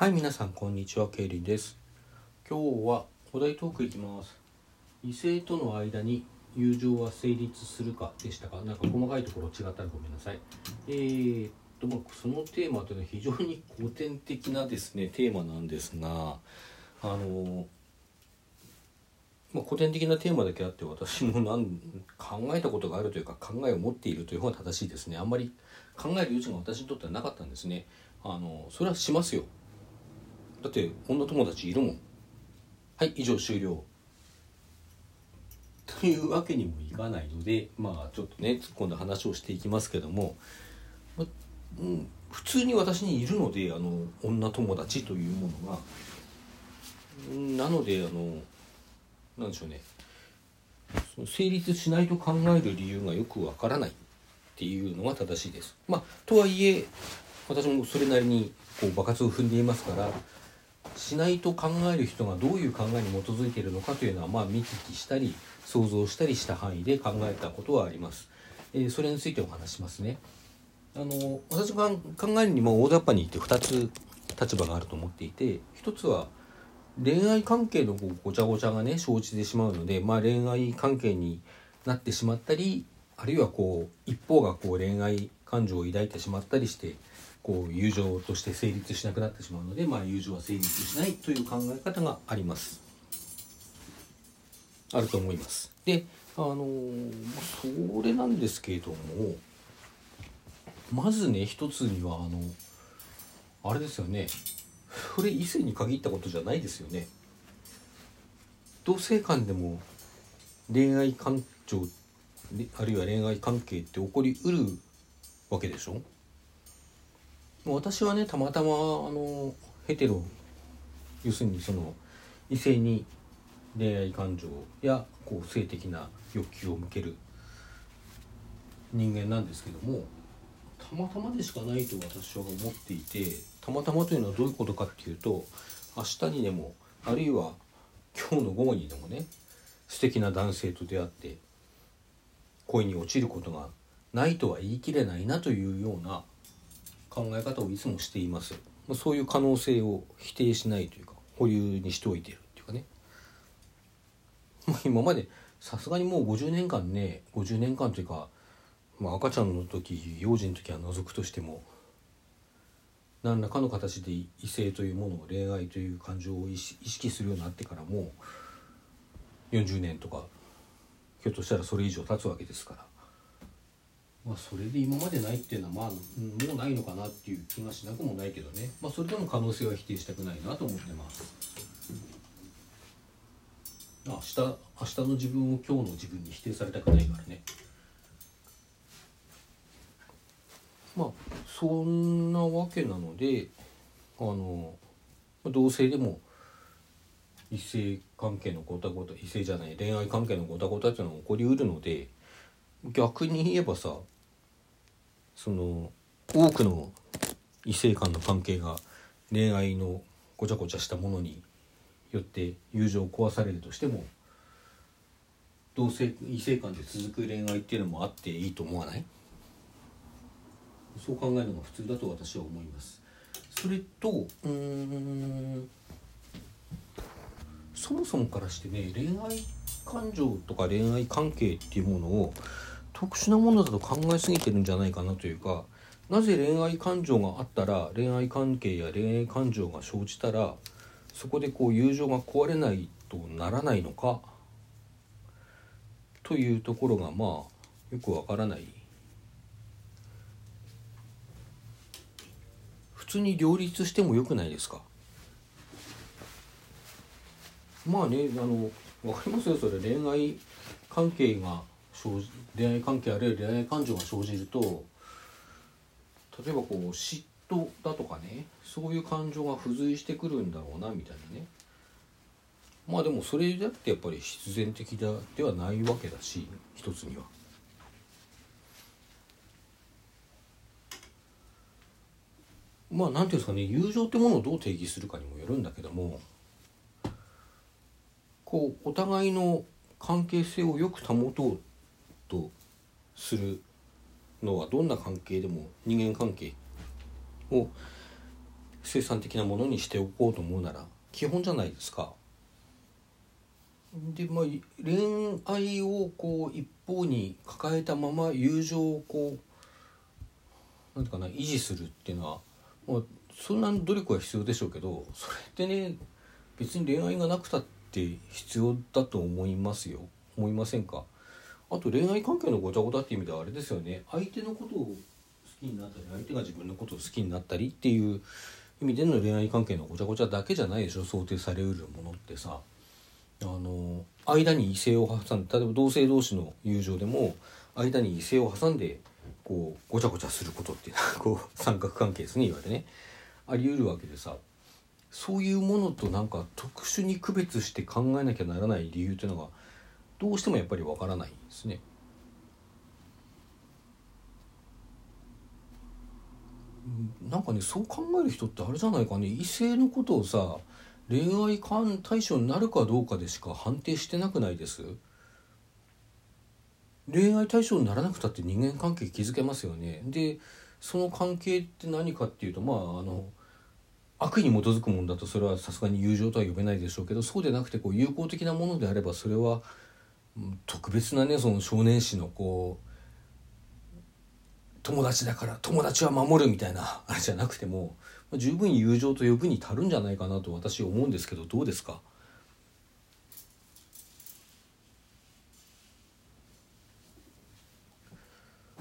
はい、皆さん、こんにちは。ケイリンです。今日はお題トークいきます。異性との間に友情は成立するかでしたか？なんか細かいところ違ったらごめんなさい。えー、っと、まあ、そのテーマというのは非常に古典的なですね、テーマなんですが、あの、まあ、古典的なテーマだけあって私もなん考えたことがあるというか考えを持っているという方が正しいですねあんまり考える余地が私にとってはなかったんですねあのそれはしますよだって女友達いるもん。はい以上終了。というわけにもいかないのでまあちょっと。ね突っ込んだ話をしていきますけども、まうん、普通に私にいるのであの女友達というものが。うんなのであのなんでしょうね。その成立しないと考える理由がよくわからないっていうのが正しいです。まあ、とはいえ私もそれなりにこう爆発を踏んでいますからしないと考える人がどういう考えに基づいているのかというのはまあ見聞きしたり想像したりした範囲で考えたことはあります。えーそれについてお話しますね。あの私が考えるにも大雑把に言って2つ立場があると思っていて1つは恋愛関係のこうごちゃごちゃがね生じてしまうので、まあ、恋愛関係になってしまったりあるいはこう一方がこう恋愛感情を抱いてしまったりしてこう友情として成立しなくなってしまうので、まあ、友情は成立しないという考え方があります。あると思います。であのそれなんですけれどもまずね一つにはあのあれですよねそれ異性に限ったことじゃないですよね同性間でも恋愛感情あるいは恋愛関係って起こりうるわけでしょ？私はねたまたまあのヘテロ要するにその異性に恋愛感情やこう性的な欲求を向ける人間なんですけどもたまたまでしかないと私は思っていてたまたまというのはどういうことかっていうと明日にでもあるいは今日の午後にでもね素敵な男性と出会って恋に落ちることがないとは言い切れないなというような考え方をいつもしています。まそういう可能性を否定しないというか保留にしておいてるっていうかね。ま今までさすがにもう50年間ね50年間というかまあ、赤ちゃんの時幼児の時は除くとしても何らかの形で異性というものを恋愛という感情を意識意識するようになってからもう40年とかひょっとしたらそれ以上経つわけですから。まあそれで今までないっていうのはまあもうないのかなっていう気がしなくもないけどねまあそれでも可能性は否定したくないなと思ってます。明日明日の自分を今日の自分に否定されたくないからね。まあそんなわけなのであの同性でも異性関係のごたごた異性じゃない恋愛関係のごたごたっていうのが起こりうるので逆に言えばさその多くの異性間の関係が恋愛のごちゃごちゃしたものによって友情を壊されるとしても同性異性間で続く恋愛っていうのもあっていいと思わない？そう考えるのが普通だと私は思います。それとうんそもそもからしてね恋愛感情とか恋愛関係っていうものを特殊なものだと考えすぎてるんじゃないかなというかなぜ恋愛感情があったら恋愛関係や恋愛感情が生じたらそこでこう友情が壊れないとならないのかというところがまあよくわからない。普通に両立してもよくないですか？まあねあの分かりますよそれ。恋愛関係が恋愛関係あるいは恋愛感情が生じると例えばこう嫉妬だとかねそういう感情が付随してくるんだろうなみたいなねまあでもそれだってやっぱり必然的だではないわけだし一つには。まあなんていうんですかね友情ってものをどう定義するかにもよるんだけどもこうお互いの関係性をよく保とうとするのはどんな関係でも人間関係を生産的なものにしておこうと思うなら基本じゃないですか。でまあ恋愛をこう一方に抱えたまま友情をこうなんていうかな維持するっていうのは、まあ、そんな努力は必要でしょうけどそれってね別に恋愛がなくたって必要だと思いますよ思いませんか？あと恋愛関係のごちゃごちゃっていう意味ではあれですよね。相手のことを好きになったり相手が自分のことを好きになったりっていう意味での恋愛関係のごちゃごちゃだけじゃないでしょ。想定されうるものってさ。あの間に異性を挟んで例えば同性同士の友情でも間に異性を挟んでこうごちゃごちゃすることっていうのは こう三角関係ですねいわゆるね。あり得るわけでさ。そういうものとなんか特殊に区別して考えなきゃならない理由というのがどうしてもやっぱりわからないですね。なんかねそう考える人ってあれじゃないかね。異性のことをさ恋愛対象になるかどうかでしか判定してなくないです？恋愛対象にならなくたって人間関係築けますよね。でその関係って何かっていうとまああの悪意に基づくものだとそれはさすがに友情とは呼べないでしょうけどそうでなくてこう友好的なものであればそれは特別なねその少年誌のこう友達だから友達は守るみたいなあれじゃなくても十分友情と呼ぶに足るんじゃないかなと私思うんですけどどうですか？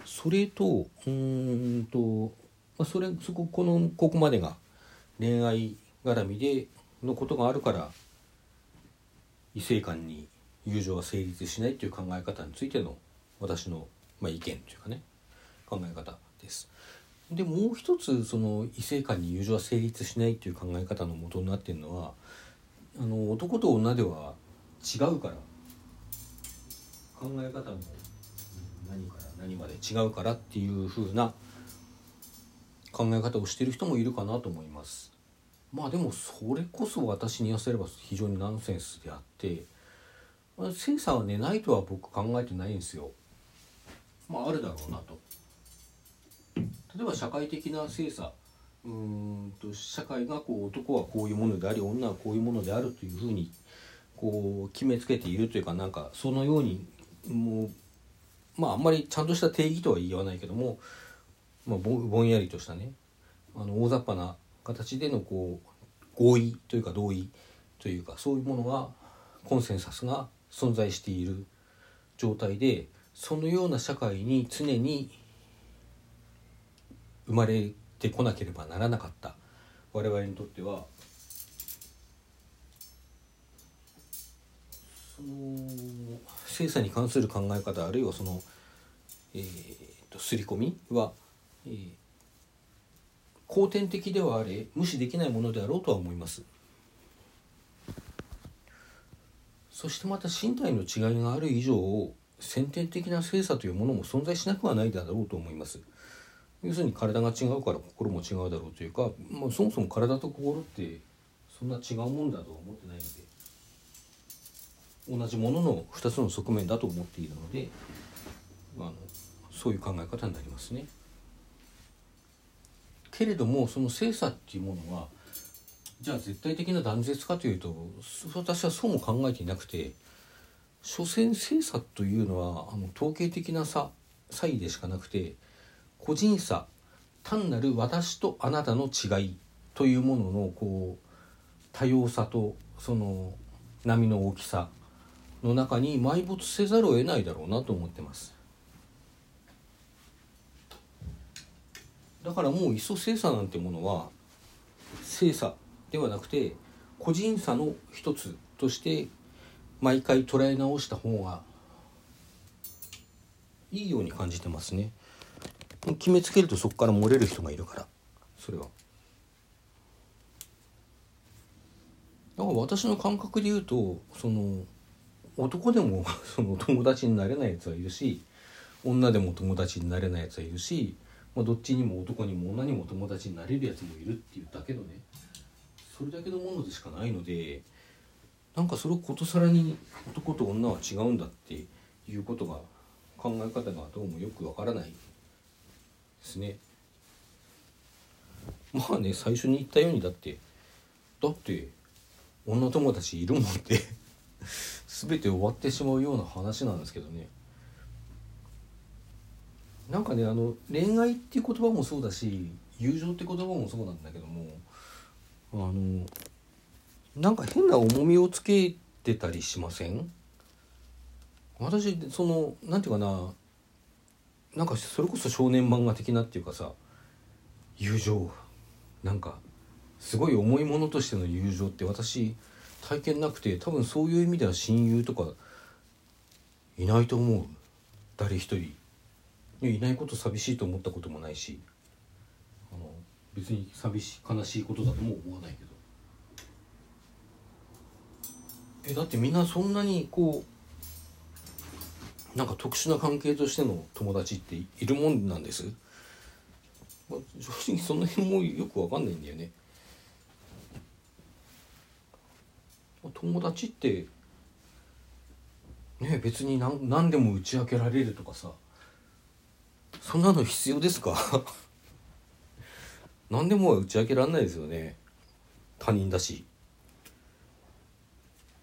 それとうんと、まあ、それそここのここまでが恋愛絡みでのことがあるから異性間に友情は成立しないという考え方についての私の、まあ、意見というかね考え方です。でもう一つその異性間に友情は成立しないという考え方の元になっているのはあの男と女では違うから考え方も何から何まで違うからっていう風な考え方をしてる人もいるかなと思います。まあでもそれこそ私に言わせれば非常にナンセンスであって精査はねないとは僕考えてないんですよ。まああるだろうなと。例えば社会的な性差うんと社会がこう男はこういうものであり女はこういうものであるというふうにこう決めつけているというかなんかそのようにもうまああんまりちゃんとした定義とは言わないけども、まあ、ぼぼんやりとしたねあの大雑把な形でのこう合意というか同意というかそういうものがコンセンサスが存在している状態でそのような社会に常に生まれてこなければならなかった我々にとってはその精査に関する考え方あるいはその、えーと、刷り込みは、えー、後天的ではあれ無視できないものであろうとは思います。そしてまた身体の違いがある以上先天的な精査というものも存在しなくはないだろうと思います。要するに体が違うから心も違うだろうというか、まあ、そもそも体と心ってそんな違うもんだとは思ってないので同じものの2つの側面だと思っているのであのそういう考え方になりますね。けれどもその精査っていうものはじゃあ絶対的な断絶かというと私はそうも考えていなくて所詮精査というのはあの統計的な差差異でしかなくて個人差単なる私とあなたの違いというもののこう多様さとその波の大きさの中に埋没せざるを得ないだろうなと思ってます。だからもういっそ精査なんてものは精査ではなくて個人差の一つとして毎回捉え直した方がいいように感じてますね。決めつけるとそこから漏れる人がいるからそれは。だから私の感覚で言うとその男でも その友達になれないやつはいるし女でも友達になれないやつはいるし、まあ、どっちにも男にも女にも友達になれるやつもいるっていうだけのねそれだけのものでしかないのでなんかそれをことさらに男と女は違うんだっていうことが考え方がどうもよくわからないですね。まあね最初に言ったようにだってだって女友達いるもんって全て終わってしまうような話なんですけどねなんかねあの恋愛っていう言葉もそうだし友情って言葉もそうなんだけどもあのなんか変な重みをつけてたりしません？私そのなんていうかななんかそれこそ少年漫画的なっていうかさ友情なんかすごい重いものとしての友情って私体験なくて多分そういう意味では親友とかいないと思う。誰一人。いないこと寂しいと思ったこともないし。別に寂しい悲しいことだとも思わないけど。えだってみんなそんなにこうなんか特殊な関係としての友達っているもんなんです、まあ、正直その辺もよくわかんないんだよね。友達ってね別に何何でも打ち明けられるとかさそんなの必要ですか？何でも打ち明けられないですよね。他人だし。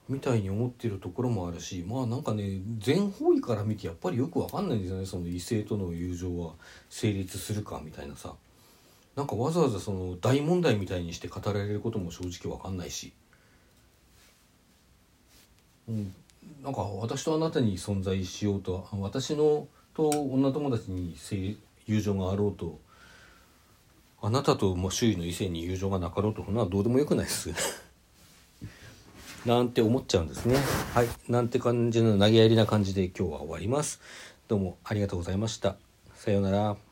みたいに思ってるところもあるしまあなんかね全方位から見てやっぱりよくわかんないんですよね。その異性との友情は。成立するかみたいなさ。なんかわざわざその大問題みたいにして語られることも正直わかんないし、うん、なんか私とあなたに存在しようと私のと女友達に友情があろうとあなたとも周囲の異性に友情がなかろうとそんなどうでもよくないです。なんて思っちゃうんですね。はい。なんて感じの投げやりな感じで今日は終わります。どうもありがとうございました。さようなら。